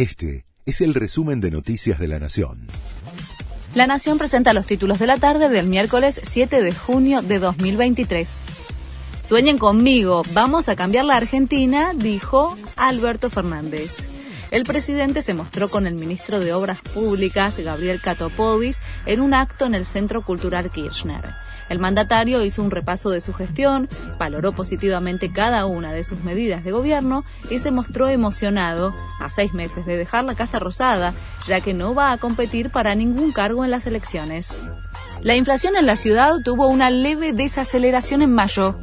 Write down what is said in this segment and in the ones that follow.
Este es el resumen de Noticias de la Nación. La Nación presenta los títulos de la tarde del miércoles 7 de junio de 2023. Sueñen conmigo, vamos a cambiar la Argentina, dijo Alberto Fernández. El presidente se mostró con el ministro de Obras Públicas, Gabriel Catopodis, en un acto en el Centro Cultural Kirchner. El mandatario hizo un repaso de su gestión, valoró positivamente cada una de sus medidas de gobierno y se mostró emocionado a seis meses de dejar la Casa Rosada, ya que no va a competir para ningún cargo en las elecciones. La inflación en la ciudad tuvo una leve desaceleración en mayo.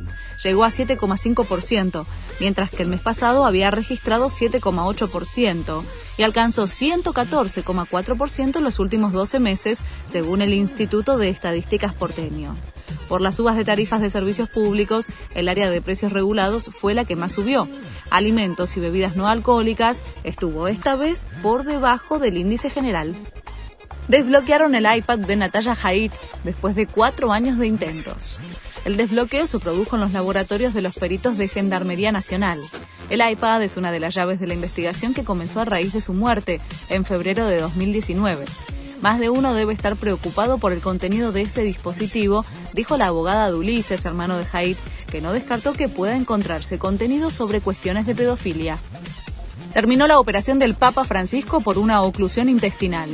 Llegó a 7,5%, mientras que el mes pasado había registrado 7,8% y alcanzó 114,4% en los últimos 12 meses, según el Instituto de Estadísticas porteño. Por las subas de tarifas de servicios públicos, el área de precios regulados fue la que más subió. Alimentos y bebidas no alcohólicas estuvo esta vez por debajo del índice general. Desbloquearon el iPad de Natalia Haidt después de cuatro años de intentos. El desbloqueo se produjo en los laboratorios de los peritos de Gendarmería Nacional. El iPad es una de las llaves de la investigación que comenzó a raíz de su muerte en febrero de 2019. Más de uno debe estar preocupado por el contenido de ese dispositivo, dijo la abogada de Ulises, hermano de Haidt, que no descartó que pueda encontrarse contenido sobre cuestiones de pedofilia. Terminó la operación del Papa Francisco por una oclusión intestinal.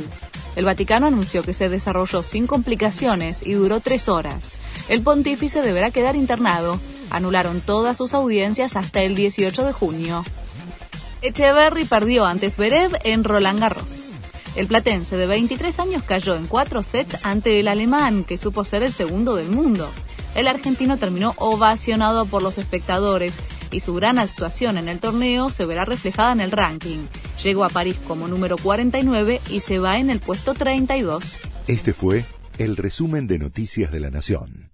El Vaticano anunció que se desarrolló sin complicaciones y duró tres horas. El pontífice deberá quedar internado. Anularon todas sus audiencias hasta el 18 de junio. Echeverry perdió antes Berev en Roland Garros. El platense de 23 años cayó en cuatro sets ante el alemán, que supo ser el segundo del mundo. El argentino terminó ovacionado por los espectadores y su gran actuación en el torneo se verá reflejada en el ranking. Llegó a París como número 49 y se va en el puesto 32. Este fue el resumen de Noticias de la Nación.